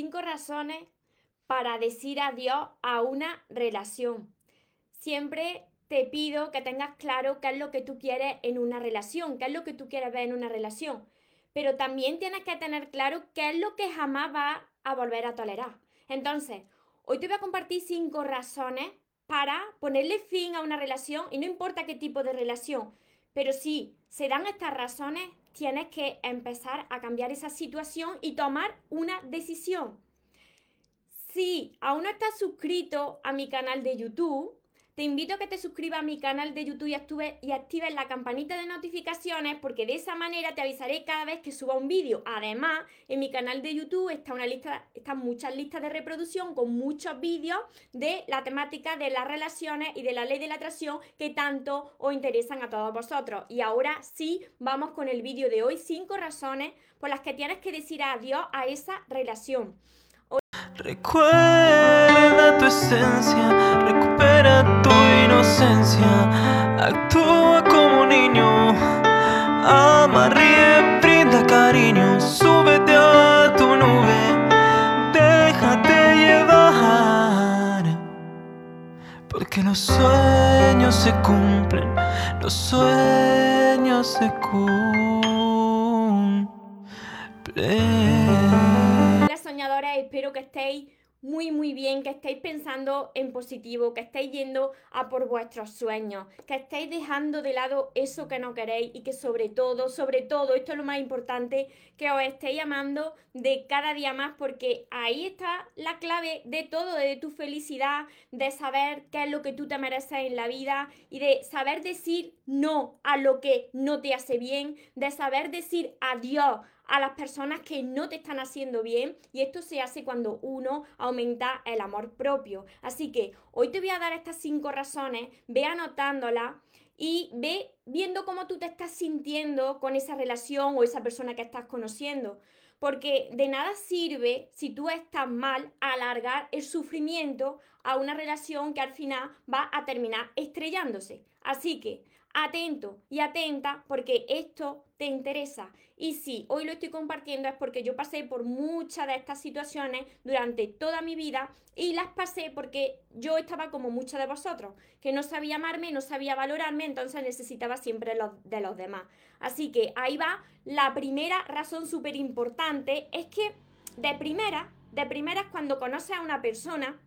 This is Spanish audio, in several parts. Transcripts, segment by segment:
Cinco razones para decir adiós a una relación. Siempre te pido que tengas claro qué es lo que tú quieres en una relación, qué es lo que tú quieres ver en una relación. Pero también tienes que tener claro qué es lo que jamás vas a volver a tolerar. Entonces, hoy te voy a compartir cinco razones para ponerle fin a una relación y no importa qué tipo de relación, pero si se dan estas razones, tienes que empezar a cambiar esa situación y tomar una decisión. Si aún no estás suscrito a mi canal de YouTube, te invito a que te suscribas a mi canal de YouTube y, actives la campanita de notificaciones porque de esa manera te avisaré cada vez que suba un vídeo. Además, en mi canal de YouTube está una lista, están muchas listas de reproducción con muchos vídeos de la temática de las relaciones y de la ley de la atracción que tanto os interesan a todos vosotros. Y ahora sí, vamos con el vídeo de hoy, cinco razones por las que tienes que decir adiós a esa relación. Recuerda tu esencia, recupera inocencia, actúa como niño, ama, ríe, brinda cariño, súbete a tu nube, déjate llevar, porque los sueños se cumplen, los sueños se cumplen. Espero que estéis muy muy bien, que estéis pensando en positivo, que estéis yendo a por vuestros sueños, que estéis dejando de lado eso que no queréis y que sobre todo, sobre todo, esto es lo más importante, que os estéis amando de cada día más porque ahí está la clave de todo, de tu felicidad, de saber qué es lo que tú te mereces en la vida y de saber decir no a lo que no te hace bien, de saber decir adiós a las personas que no te están haciendo bien y esto se hace cuando uno aumenta el amor propio. Así que hoy te voy a dar estas cinco razones, ve anotándolas y ve viendo cómo tú te estás sintiendo con esa relación o esa persona que estás conociendo. Porque de nada sirve si tú estás mal alargar el sufrimiento a una relación que al final va a terminar estrellándose. Así que atento y atenta porque esto te interesa. Y si hoy lo estoy compartiendo es porque yo pasé por muchas de estas situaciones durante toda mi vida y las pasé porque yo estaba como muchos de vosotros, que no sabía amarme, no sabía valorarme, entonces necesitaba siempre los, de los demás. Así que ahí va la primera razón súper importante, es que de primera, de primera es cuando conoces a una persona,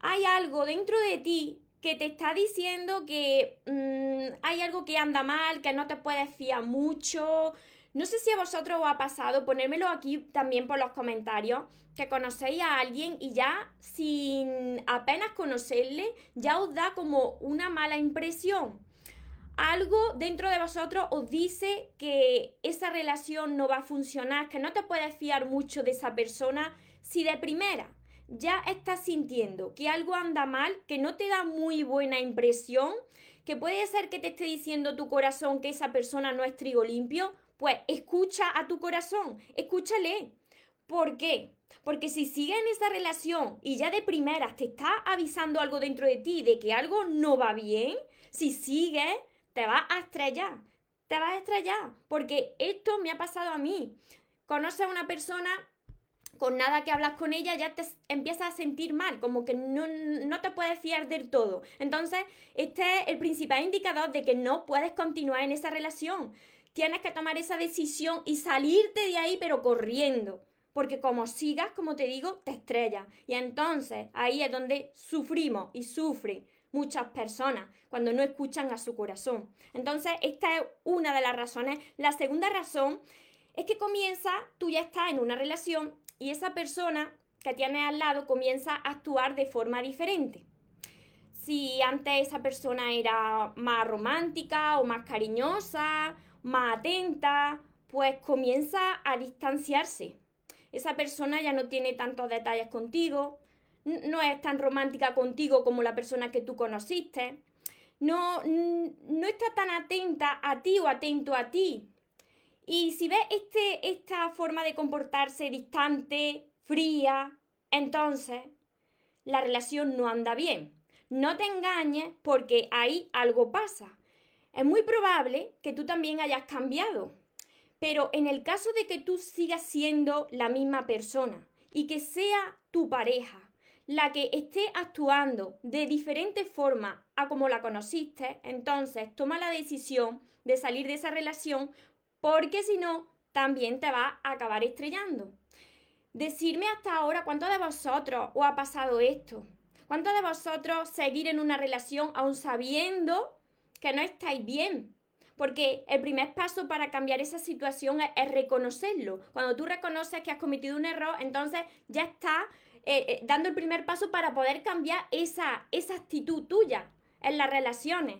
hay algo dentro de ti que te está diciendo que mm, hay algo que anda mal, que no te puedes fiar mucho. No sé si a vosotros os ha pasado, ponérmelo aquí también por los comentarios, que conocéis a alguien y ya sin apenas conocerle, ya os da como una mala impresión. Algo dentro de vosotros os dice que esa relación no va a funcionar, que no te puedes fiar mucho de esa persona si de primera ya estás sintiendo que algo anda mal, que no te da muy buena impresión, que puede ser que te esté diciendo tu corazón que esa persona no es trigo limpio, pues escucha a tu corazón, escúchale. ¿Por qué? Porque si sigues en esa relación y ya de primeras te está avisando algo dentro de ti de que algo no va bien, si sigues, te vas a estrellar. Te vas a estrellar. Porque esto me ha pasado a mí. Conoces a una persona con nada que hablas con ella ya te empiezas a sentir mal, como que no, te puedes fiar del todo. Entonces, este es el principal indicador de que no puedes continuar en esa relación. Tienes que tomar esa decisión y salirte de ahí, pero corriendo. Porque como sigas, como te digo, te estrellas. Y entonces ahí es donde sufrimos y sufren muchas personas cuando no escuchan a su corazón. Entonces, esta es una de las razones. La segunda razón es que comienza, tú ya estás en una relación y esa persona que tiene al lado comienza a actuar de forma diferente. Si antes esa persona era más romántica o más cariñosa, más atenta, pues comienza a distanciarse. Esa persona ya no tiene tantos detalles contigo, no es tan romántica contigo como la persona que tú conociste, no, no está tan atenta a ti o atento a ti. Y si ves este, esta forma de comportarse distante, fría, entonces la relación no anda bien. No te engañes porque ahí algo pasa. Es muy probable que tú también hayas cambiado. Pero en el caso de que tú sigas siendo la misma persona y que sea tu pareja la que esté actuando de diferente forma a como la conociste, entonces toma la decisión de salir de esa relación porque si no, también te va a acabar estrellando. Decirme hasta ahora cuánto de vosotros os ha pasado esto. ¿Cuántos de vosotros seguir en una relación aún sabiendo que no estáis bien? Porque el primer paso para cambiar esa situación es, reconocerlo. Cuando tú reconoces que has cometido un error, entonces ya estás eh, eh, dando el primer paso para poder cambiar esa, esa actitud tuya en las relaciones.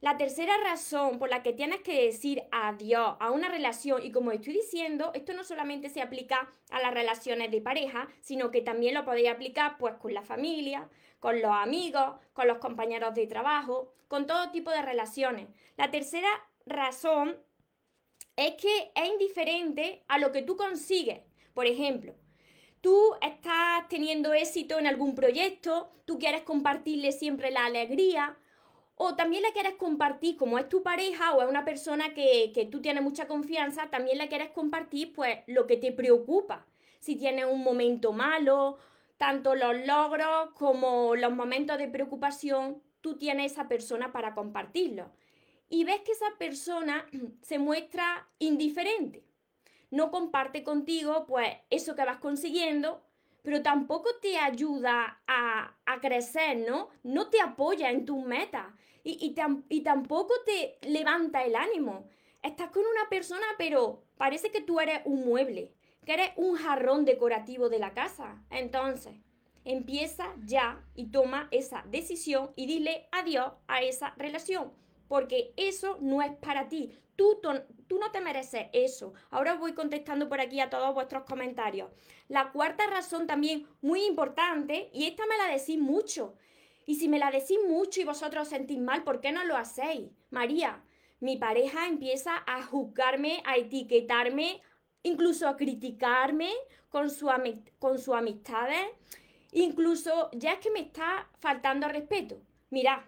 La tercera razón por la que tienes que decir adiós a una relación, y como estoy diciendo, esto no solamente se aplica a las relaciones de pareja, sino que también lo podéis aplicar pues con la familia, con los amigos, con los compañeros de trabajo, con todo tipo de relaciones. La tercera razón es que es indiferente a lo que tú consigues. Por ejemplo, tú estás teniendo éxito en algún proyecto, tú quieres compartirle siempre la alegría, o también le quieres compartir, como es tu pareja o es una persona que, que tú tienes mucha confianza, también le quieres compartir pues lo que te preocupa. Si tienes un momento malo, tanto los logros como los momentos de preocupación, tú tienes esa persona para compartirlo. Y ves que esa persona se muestra indiferente. No comparte contigo pues eso que vas consiguiendo, pero tampoco te ayuda a, a crecer, ¿no? No te apoya en tus metas y, tampoco te levanta el ánimo. Estás con una persona, pero parece que tú eres un mueble, que eres un jarrón decorativo de la casa. Entonces, empieza ya y toma esa decisión y dile adiós a esa relación, porque eso no es para ti. Tú, tú, no te mereces eso. Ahora voy contestando por aquí a todos vuestros comentarios. La cuarta razón también muy importante, y esta me la decís mucho, y si me la decís mucho y vosotros sentís mal, ¿por qué no lo hacéis? María, mi pareja empieza a juzgarme, a etiquetarme, incluso a criticarme con, su con sus amistades. Incluso ya es que me está faltando respeto. Mirad,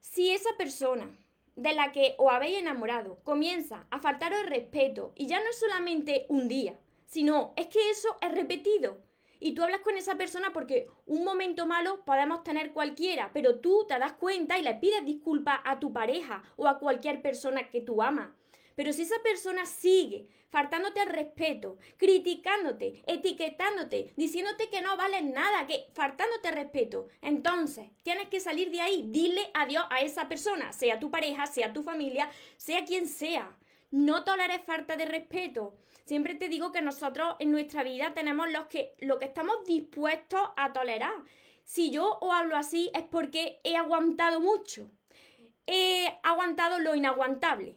si esa persona de la que os habéis enamorado comienza a faltaros respeto y ya no es solamente un día, sino es que eso es repetido y tú hablas con esa persona porque un momento malo podemos tener cualquiera, pero tú te das cuenta y le pides disculpas a tu pareja o a cualquier persona que tú amas. Pero si esa persona sigue faltándote al respeto, criticándote, etiquetándote, diciéndote que no vales nada, que faltándote respeto, entonces tienes que salir de ahí, dile adiós a esa persona, sea tu pareja, sea tu familia, sea quien sea. No toleres falta de respeto. Siempre te digo que nosotros en nuestra vida tenemos los que, lo que estamos dispuestos a tolerar. Si yo os hablo así es porque he aguantado mucho. He aguantado lo inaguantable.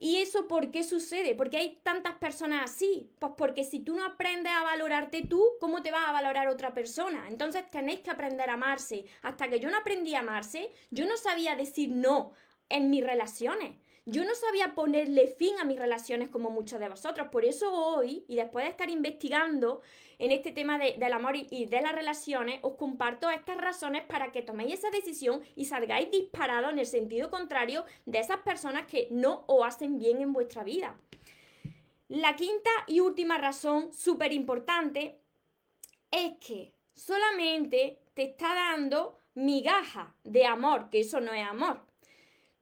¿Y eso por qué sucede? Porque hay tantas personas así. Pues porque si tú no aprendes a valorarte tú, ¿cómo te va a valorar otra persona? Entonces tenéis que aprender a amarse. Hasta que yo no aprendí a amarse, yo no sabía decir no en mis relaciones. Yo no sabía ponerle fin a mis relaciones como muchos de vosotros. Por eso hoy, y después de estar investigando en este tema del amor y, de las relaciones, os comparto estas razones para que toméis esa decisión y salgáis disparados en el sentido contrario de esas personas que no os hacen bien en vuestra vida. La quinta y última razón, súper importante, es que solamente te está dando migaja de amor, que eso no es amor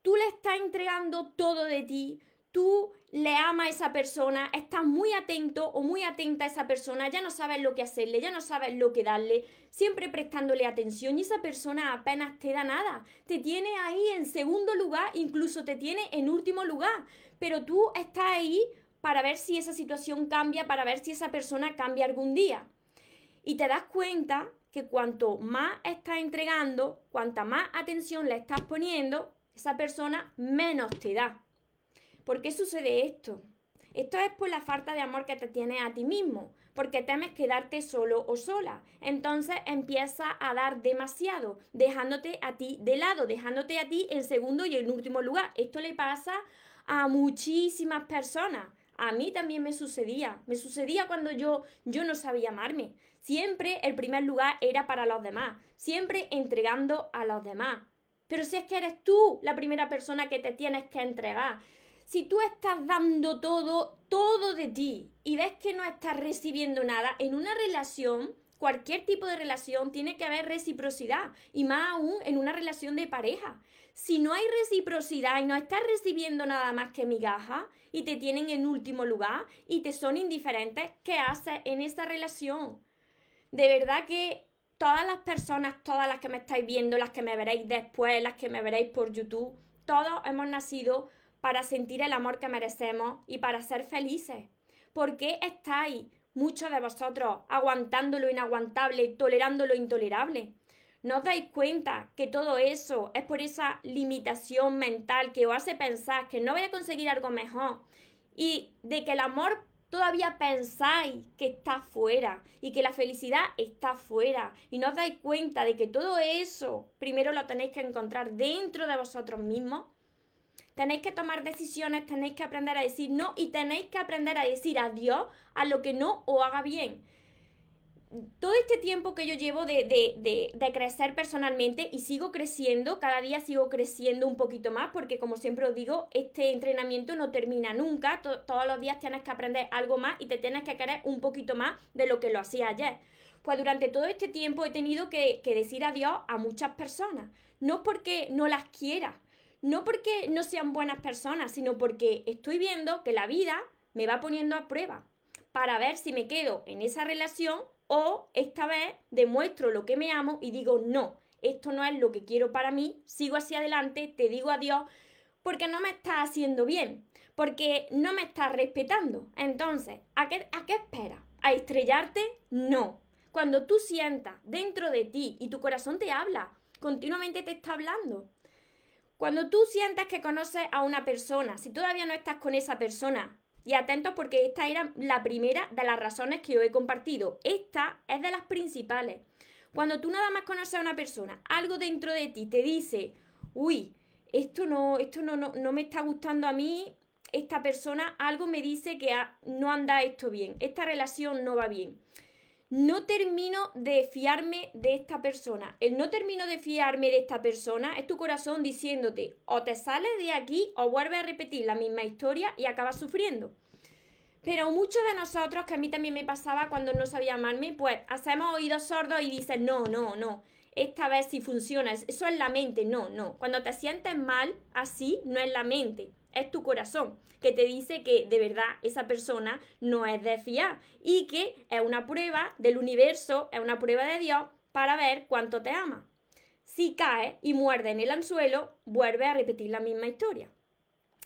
tú le estás entregando todo de ti, tú le amas a esa persona, estás muy atento o muy atenta a esa persona, ya no sabes lo que hacerle, ya no sabes lo que darle, siempre prestándole atención. Y esa persona apenas te da nada, te tiene ahí en segundo lugar, incluso te tiene en último lugar, pero tú estás ahí para ver si esa situación cambia, para ver si esa persona cambia algún día. Y te das cuenta que cuanto más estás entregando, cuanta más atención le estás poniendo, esa persona menos te da. ¿Por qué sucede esto? Esto es por la falta de amor que te tienes a ti mismo, porque temes quedarte solo o sola. Entonces empieza a dar demasiado, dejándote a ti de lado, dejándote a ti en segundo y en último lugar. Esto le pasa a muchísimas personas. A mí también me sucedía. Me sucedía cuando yo, yo no sabía amarme. Siempre el primer lugar era para los demás, siempre entregando a los demás. Pero si es que eres tú la primera persona que te tienes que entregar. Si tú estás dando todo, todo de ti y ves que no estás recibiendo nada, en una relación, cualquier tipo de relación, tiene que haber reciprocidad y más aún en una relación de pareja. Si no hay reciprocidad y no estás recibiendo nada más que migajas y te tienen en último lugar y te son indiferentes, ¿qué haces en esa relación? De verdad que todas las personas, todas las que me estáis viendo, las que me veréis después, las que me veréis por YouTube, todos hemos nacido para sentir el amor que merecemos y para ser felices. ¿Por qué estáis, muchos de vosotros, aguantando lo inaguantable, tolerando lo intolerable? ¿No os dais cuenta que todo eso es por esa limitación mental que os hace pensar que no voy a conseguir algo mejor y de que el amor todavía pensáis que está fuera y que la felicidad está fuera y no os dais cuenta de que todo eso primero lo tenéis que encontrar dentro de vosotros mismos? Tenéis que tomar decisiones, tenéis que aprender a decir no y tenéis que aprender a decir adiós a lo que no os haga bien. Todo este tiempo que yo llevo de, de, crecer personalmente y sigo creciendo, cada día sigo creciendo un poquito más porque como siempre os digo, este entrenamiento no termina nunca, todos los días tienes que aprender algo más y te tienes que querer un poquito más de lo que lo hacía ayer. Pues durante todo este tiempo he tenido que, que decir adiós a muchas personas, no porque no las quiera, no porque no sean buenas personas, sino porque estoy viendo que la vida me va poniendo a prueba para ver si me quedo en esa relación o esta vez demuestro lo que me amo y digo, no, esto no es lo que quiero para mí, sigo hacia adelante, te digo adiós, porque no me está haciendo bien, porque no me está respetando. Entonces, ¿a qué, a qué esperas? ¿A estrellarte? No. Cuando tú sientas dentro de ti y tu corazón te habla, continuamente te está hablando, cuando tú sientas que conoces a una persona, si todavía no estás con esa persona, y atentos porque esta era la primera de las razones que yo he compartido, esta es de las principales. Cuando tú nada más conoces a una persona, algo dentro de ti te dice, uy, esto no, esto no, no, me está gustando a mí, esta persona, algo me dice que no anda esto bien, esta relación no va bien no termino de fiarme de esta persona. El no termino de fiarme de esta persona es tu corazón diciéndote o te sales de aquí o vuelves a repetir la misma historia y acabas sufriendo. Pero muchos de nosotros, que a mí también me pasaba cuando no sabía amarme, pues hacemos oídos sordos y dices, no, no, no, esta vez sí funciona, eso es la mente, no, no. Cuando te sientes mal, así no es la mente, es tu corazón que te dice que de verdad esa persona no es de fiar y que es una prueba del universo, es una prueba de Dios para ver cuánto te ama. Si cae y muerde en el anzuelo, vuelve a repetir la misma historia.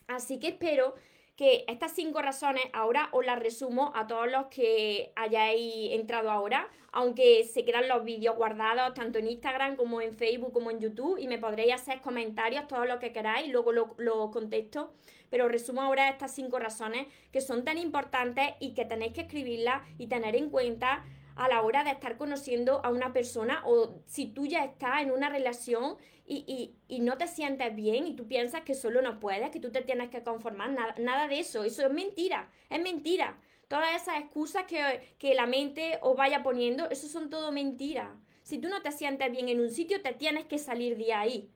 Así que espero que estas cinco razones ahora os las resumo a todos los que hayáis entrado ahora, aunque se quedan los vídeos guardados tanto en Instagram como en Facebook como en YouTube y me podréis hacer comentarios, todo lo que queráis, luego lo, lo contesto, pero resumo ahora estas cinco razones que son tan importantes y que tenéis que escribirlas y tener en cuenta a la hora de estar conociendo a una persona o si tú ya estás en una relación y, no te sientes bien y tú piensas que solo no puedes, que tú te tienes que conformar, nada, nada de eso, eso es mentira, es mentira. Todas esas excusas que, que la mente os vaya poniendo, eso son todo mentiras. Si tú no te sientes bien en un sitio, te tienes que salir de ahí.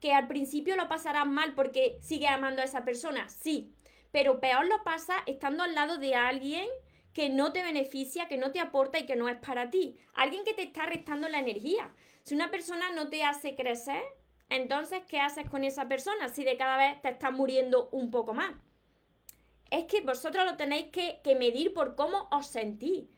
Que al principio lo pasarás mal porque sigues amando a esa persona, sí, pero peor lo pasa estando al lado de alguien que no te beneficia, que no te aporta y que no es para ti. Alguien que te está restando la energía. Si una persona no te hace crecer, entonces, ¿qué haces con esa persona si de cada vez te estás muriendo un poco más? Es que vosotros lo tenéis que, medir por cómo os sentís.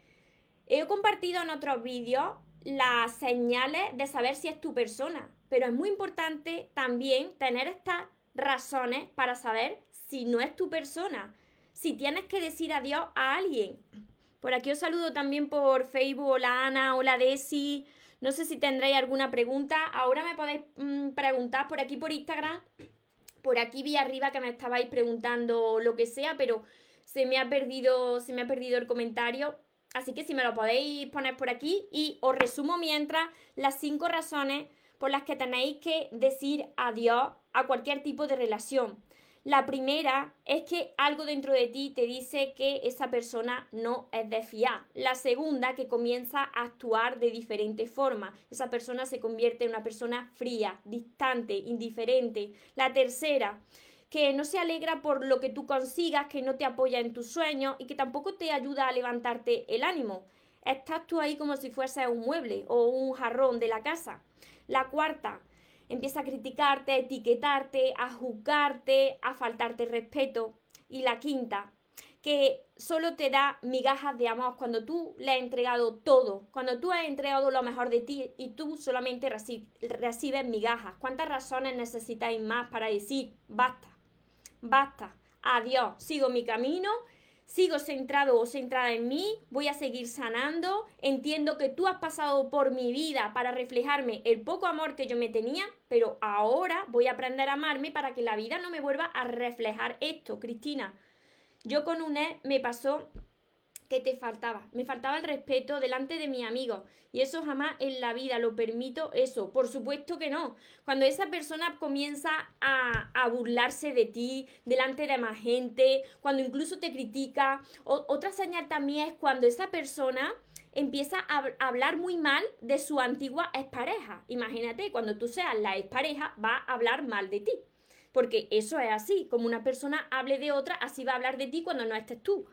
He compartido en otros vídeos las señales de saber si es tu persona, pero es muy importante también tener estas razones para saber si no es tu persona si tienes que decir adiós a alguien. Por aquí os saludo también por Facebook, hola Ana, hola Desi. No sé si tendréis alguna pregunta. Ahora me podéis mm, preguntar por aquí por Instagram. Por aquí vi arriba que me estabais preguntando lo que sea, pero se me ha perdido, se me ha perdido el comentario. Así que si me lo podéis poner por aquí y os resumo mientras las cinco razones por las que tenéis que decir adiós a cualquier tipo de relación. La primera es que algo dentro de ti te dice que esa persona no es de fiar. La segunda, que comienza a actuar de diferente forma. Esa persona se convierte en una persona fría, distante, indiferente. La tercera, que no se alegra por lo que tú consigas, que no te apoya en tus sueños y que tampoco te ayuda a levantarte el ánimo. Estás tú ahí como si fuese un mueble o un jarrón de la casa. La cuarta, empieza a criticarte, a etiquetarte, a juzgarte, a faltarte respeto. Y la quinta, que solo te da migajas de amor cuando tú le has entregado todo, cuando tú has entregado lo mejor de ti y tú solamente recibes migajas. ¿Cuántas razones necesitáis más para decir basta? Basta, adiós, sigo mi camino, sigo centrado o centrada en mí, voy a seguir sanando, entiendo que tú has pasado por mi vida para reflejarme el poco amor que yo me tenía, pero ahora voy a aprender a amarme para que la vida no me vuelva a reflejar esto, Cristina. Yo con UNED me pasó que te faltaba. Me faltaba el respeto delante de mi amigo. Y eso jamás en la vida lo permito, eso. Por supuesto que no. Cuando esa persona comienza a, a burlarse de ti delante de más gente, cuando incluso te critica. otra señal también es cuando esa persona empieza a, hablar muy mal de su antigua expareja. Imagínate, cuando tú seas la expareja, va a hablar mal de ti. Porque eso es así, como una persona hable de otra, así va a hablar de ti cuando no estés tú.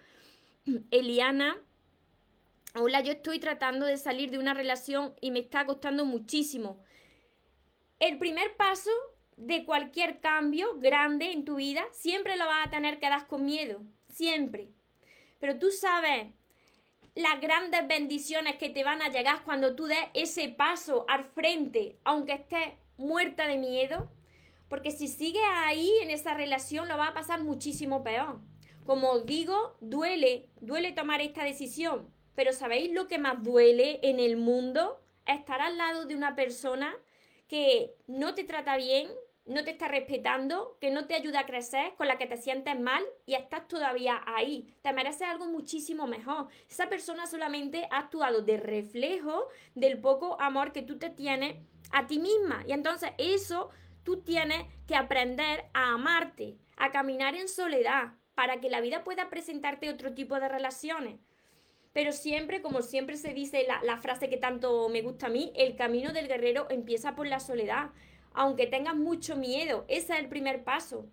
Eliana, hola, yo estoy tratando de salir de una relación y me está costando muchísimo. El primer paso de cualquier cambio grande en tu vida siempre lo vas a tener que dar con miedo, siempre. Pero tú sabes las grandes bendiciones que te van a llegar cuando tú des ese paso al frente, aunque estés muerta de miedo. Porque si sigues ahí en esa relación lo va a pasar muchísimo peor. Como os digo, duele, duele tomar esta decisión. Pero ¿sabéis lo que más duele en el mundo? Estar al lado de una persona que no te trata bien, no te está respetando, que no te ayuda a crecer, con la que te sientes mal y estás todavía ahí. Te mereces algo muchísimo mejor. Esa persona solamente ha actuado de reflejo del poco amor que tú te tienes a ti misma. Y entonces eso tú tienes que aprender a amarte, a caminar en soledad, para que la vida pueda presentarte otro tipo de relaciones. Pero siempre, como siempre se dice la, frase que tanto me gusta a mí, el camino del guerrero empieza por la soledad. Aunque tengas mucho miedo, ese es el primer paso.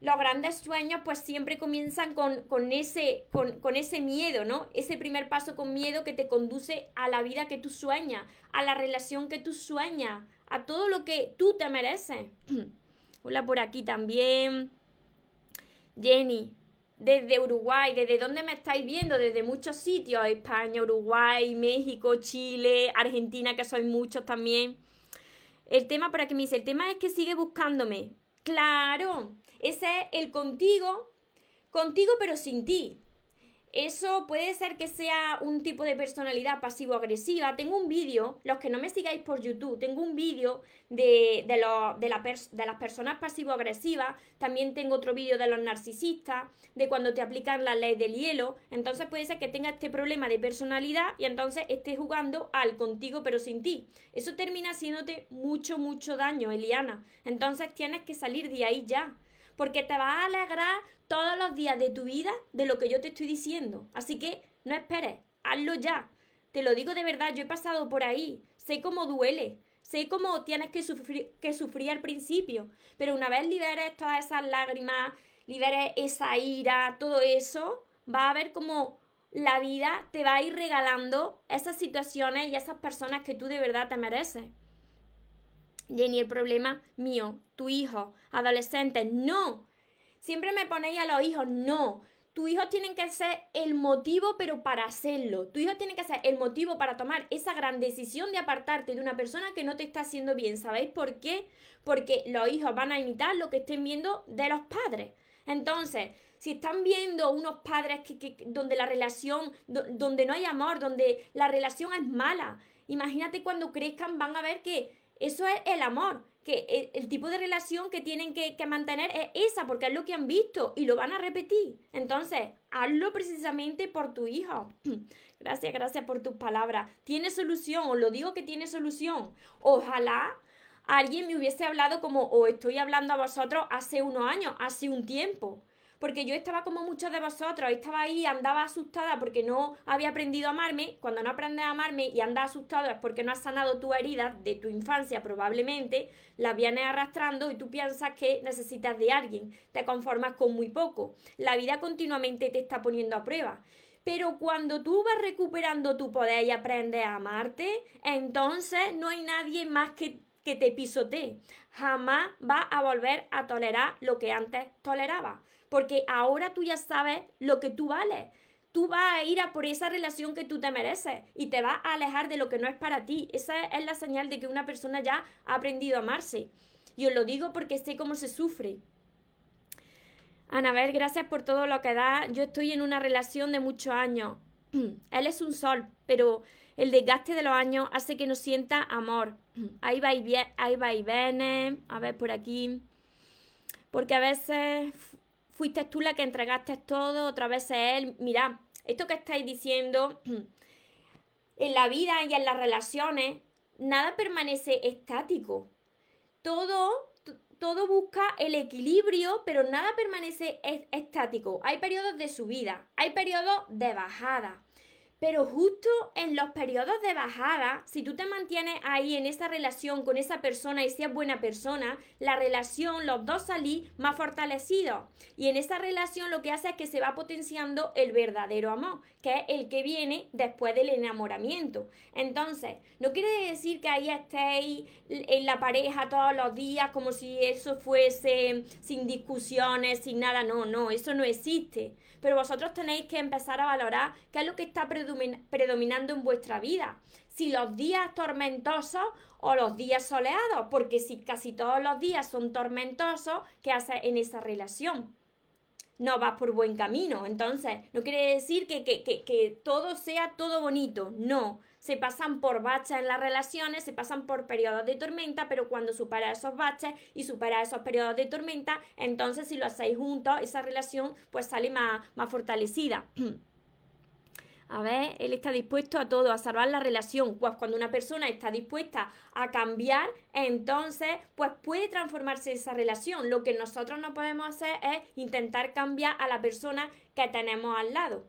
Los grandes sueños pues siempre comienzan con, con, ese, con ese miedo, ¿no? Ese primer paso con miedo que te conduce a la vida que tú sueñas, a la relación que tú sueñas, a todo lo que tú te mereces. Hola por aquí también. Jenny, desde Uruguay, ¿desde dónde me estáis viendo? Desde muchos sitios, España, Uruguay, México, Chile, Argentina, que sois muchos también. El tema, para que me dice, el tema es que sigue buscándome. Claro, ese es el contigo, contigo pero sin ti. Eso puede ser que sea un tipo de personalidad pasivo-agresiva. Tengo un vídeo, los que no me sigáis por YouTube, tengo un vídeo de, de, de, las personas pasivo-agresivas. También tengo otro vídeo de los narcisistas, de cuando te aplican la ley del hielo. Entonces puede ser que tenga este problema de personalidad y entonces estés jugando al contigo pero sin ti. Eso termina haciéndote mucho, mucho daño, Eliana. Entonces tienes que salir de ahí ya porque te va a alegrar todos los días de tu vida de lo que yo te estoy diciendo. Así que no esperes, hazlo ya. Te lo digo de verdad, yo he pasado por ahí, sé cómo duele, sé cómo tienes que sufrir, que sufrir al principio, pero una vez liberes todas esas lágrimas, liberes esa ira, todo eso, va a ver cómo la vida te va a ir regalando esas situaciones y esas personas que tú de verdad te mereces. Jenny, el problema mío, tu hijo, adolescente, no. Siempre me ponéis a los hijos, no. Tu hijo tiene que ser el motivo, pero para hacerlo. Tu hijo tiene que ser el motivo para tomar esa gran decisión de apartarte de una persona que no te está haciendo bien. ¿Sabéis por qué? Porque los hijos van a imitar lo que estén viendo de los padres. Entonces, si están viendo unos padres que, donde la relación, donde no hay amor, donde la relación es mala, imagínate cuando crezcan van a ver que eso es el amor, que el, tipo de relación que tienen que, mantener es esa, porque es lo que han visto y lo van a repetir. Entonces, hazlo precisamente por tu hijo. Gracias, gracias por tus palabras. Tiene solución, os lo digo que tiene solución. Ojalá alguien me hubiese hablado como os estoy hablando a vosotros hace unos años, hace un tiempo. Porque yo estaba como muchos de vosotros, estaba ahí, andaba asustada porque no había aprendido a amarme. Cuando no aprendes a amarme y andas asustado es porque no has sanado tu herida de tu infancia probablemente, las vienes arrastrando y tú piensas que necesitas de alguien, te conformas con muy poco. La vida continuamente te está poniendo a prueba. Pero cuando tú vas recuperando tu poder y aprendes a amarte, entonces no hay nadie más que, que te pisotee. Jamás vas a volver a tolerar lo que antes tolerabas. Porque ahora tú ya sabes lo que tú vales. Tú vas a ir a por esa relación que tú te mereces y te vas a alejar de lo que no es para ti. Esa es la señal de que una persona ya ha aprendido a amarse. Y os lo digo porque sé cómo se sufre. Anabel, gracias por todo lo que da. Yo estoy en una relación de muchos años. Él es un sol, pero el desgaste de los años hace que no sienta amor. Ahí va y, ahí va y viene. A ver, por aquí. Porque a veces fuiste tú la que entregaste todo, otra vez es él. Mira, esto que estáis diciendo, en la vida y en las relaciones, nada permanece estático. Todo todo busca el equilibrio, pero nada permanece estático. Hay periodos de subida, hay periodos de bajada. Pero justo en los periodos de bajada, si tú te mantienes ahí en esa relación con esa persona y seas buena persona, la relación, los dos salís más fortalecidos. Y en esa relación lo que hace es que se va potenciando el verdadero amor, que es el que viene después del enamoramiento. Entonces, no quiere decir que ahí estéis en la pareja todos los días como si eso fuese sin discusiones, sin nada. No, no, eso no existe pero vosotros tenéis que empezar a valorar qué es lo que está predominando en vuestra vida. Si los días tormentosos o los días soleados, porque si casi todos los días son tormentosos, ¿qué haces en esa relación? no vas por buen camino. Entonces, no quiere decir que, que, que, que, todo sea todo bonito. No, se pasan por baches en las relaciones, se pasan por periodos de tormenta, pero cuando supera esos baches y supera esos periodos de tormenta, entonces si lo hacéis juntos, esa relación pues sale más, más fortalecida. A ver, él está dispuesto a todo, a salvar la relación. Pues cuando una persona está dispuesta a cambiar, entonces pues puede transformarse esa relación. Lo que nosotros no podemos hacer es intentar cambiar a la persona que tenemos al lado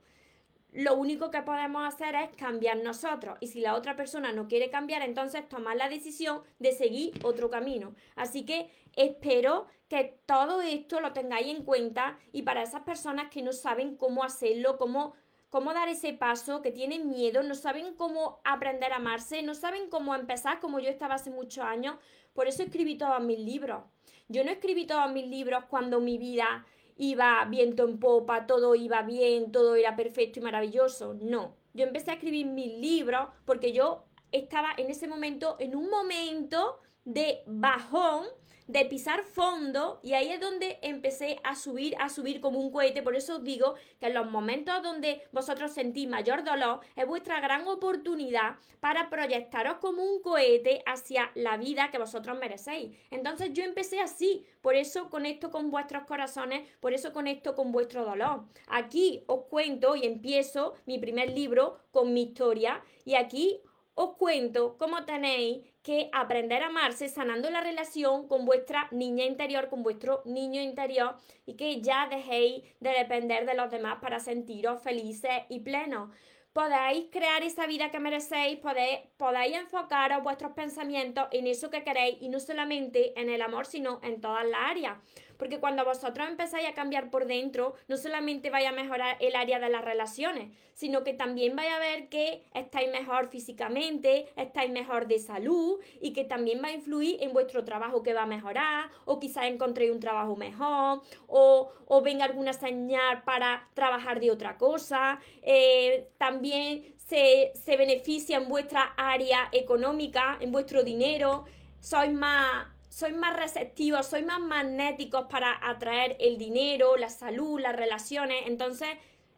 lo único que podemos hacer es cambiar nosotros. Y si la otra persona no quiere cambiar, entonces tomar la decisión de seguir otro camino. Así que espero que todo esto lo tengáis en cuenta y para esas personas que no saben cómo hacerlo, cómo, cómo dar ese paso, que tienen miedo, no saben cómo aprender a amarse, no saben cómo empezar, como yo estaba hace muchos años, por eso escribí todos mis libros. Yo no escribí todos mis libros cuando mi vida iba viento en popa, todo iba bien, todo era perfecto y maravilloso. No, yo empecé a escribir mis libros porque yo estaba en ese momento, en un momento de bajón de pisar fondo y ahí es donde empecé a subir, a subir como un cohete. Por eso os digo que en los momentos donde vosotros sentís mayor dolor es vuestra gran oportunidad para proyectaros como un cohete hacia la vida que vosotros merecéis. Entonces yo empecé así, por eso conecto con vuestros corazones, por eso conecto con vuestro dolor. Aquí os cuento y empiezo mi primer libro con mi historia y aquí os cuento cómo tenéis que aprender a amarse sanando la relación con vuestra niña interior, con vuestro niño interior y que ya dejéis de depender de los demás para sentiros felices y plenos. Podáis crear esa vida que merecéis, podéis, podáis enfocaros vuestros pensamientos en eso que queréis y no solamente en el amor, sino en todas las áreas. Porque cuando vosotros empezáis a cambiar por dentro, no solamente vais a mejorar el área de las relaciones, sino que también vais a ver que estáis mejor físicamente, estáis mejor de salud y que también va a influir en vuestro trabajo que va a mejorar, o quizás encontréis un trabajo mejor, o, o venga alguna señal para trabajar de otra cosa. Eh, también se, se beneficia en vuestra área económica, en vuestro dinero, sois más sois más receptivos, sois más magnéticos para atraer el dinero, la salud, las relaciones. Entonces,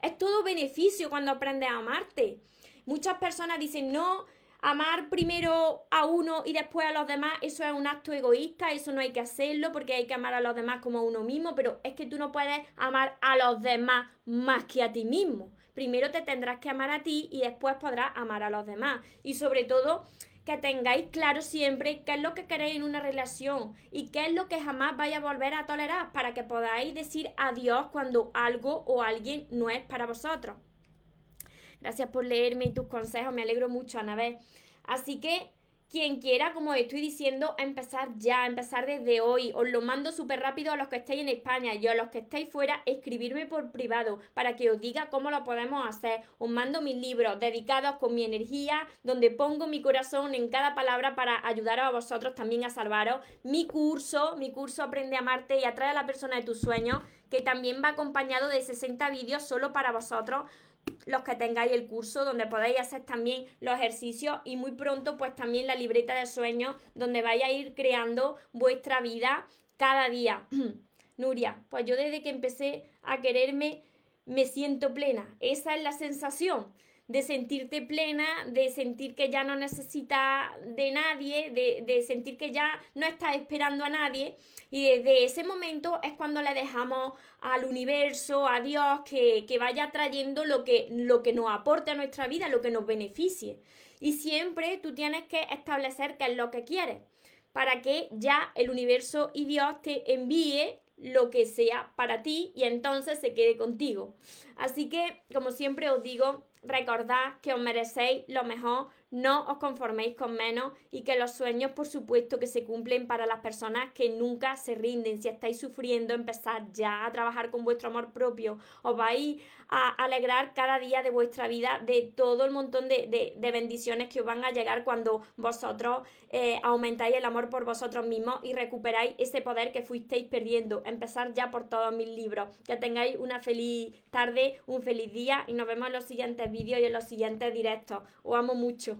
es todo beneficio cuando aprendes a amarte. Muchas personas dicen, no, amar primero a uno y después a los demás, eso es un acto egoísta, eso no hay que hacerlo porque hay que amar a los demás como a uno mismo, pero es que tú no puedes amar a los demás más que a ti mismo. Primero te tendrás que amar a ti y después podrás amar a los demás. Y sobre todo, que tengáis claro siempre qué es lo que queréis en una relación y qué es lo que jamás vais a volver a tolerar para que podáis decir adiós cuando algo o alguien no es para vosotros. Gracias por leerme y tus consejos, me alegro mucho, Anabel. Así que quien quiera, como estoy diciendo, empezar ya, empezar desde hoy. Os lo mando súper rápido a los que estéis en España y a los que estéis fuera, escribirme por privado para que os diga cómo lo podemos hacer. Os mando mis libros dedicados con mi energía, donde pongo mi corazón en cada palabra para ayudaros a vosotros también a salvaros. Mi curso, mi curso Aprende a amarte y atrae a la persona de tus sueños, que también va acompañado de 60 vídeos solo para vosotros los que tengáis el curso donde podéis hacer también los ejercicios y muy pronto pues también la libreta de sueños donde vais a ir creando vuestra vida cada día. Nuria, pues yo desde que empecé a quererme me siento plena. Esa es la sensación de sentirte plena, de sentir que ya no necesitas de nadie, de, de, sentir que ya no estás esperando a nadie. Y desde ese momento es cuando le dejamos al universo, a Dios, que, que vaya trayendo lo que, lo que nos aporte a nuestra vida, lo que nos beneficie. Y siempre tú tienes que establecer qué es lo que quieres, para que ya el universo y Dios te envíe lo que sea para ti y entonces se quede contigo. Así que, como siempre os digo, recordad que os merecéis lo mejor, no os conforméis con menos y que los sueños, por supuesto, que se cumplen para las personas que nunca se rinden. Si estáis sufriendo, empezad ya a trabajar con vuestro amor propio. Os vais a alegrar cada día de vuestra vida de todo el montón de, bendiciones que os van a llegar cuando vosotros eh, aumentáis el amor por vosotros mismos y recuperáis ese poder que fuisteis perdiendo. Empezar ya por todos mis libros. Que tengáis una feliz tarde, un feliz día y nos vemos en los siguientes vídeos y en los siguientes directos. Os amo mucho.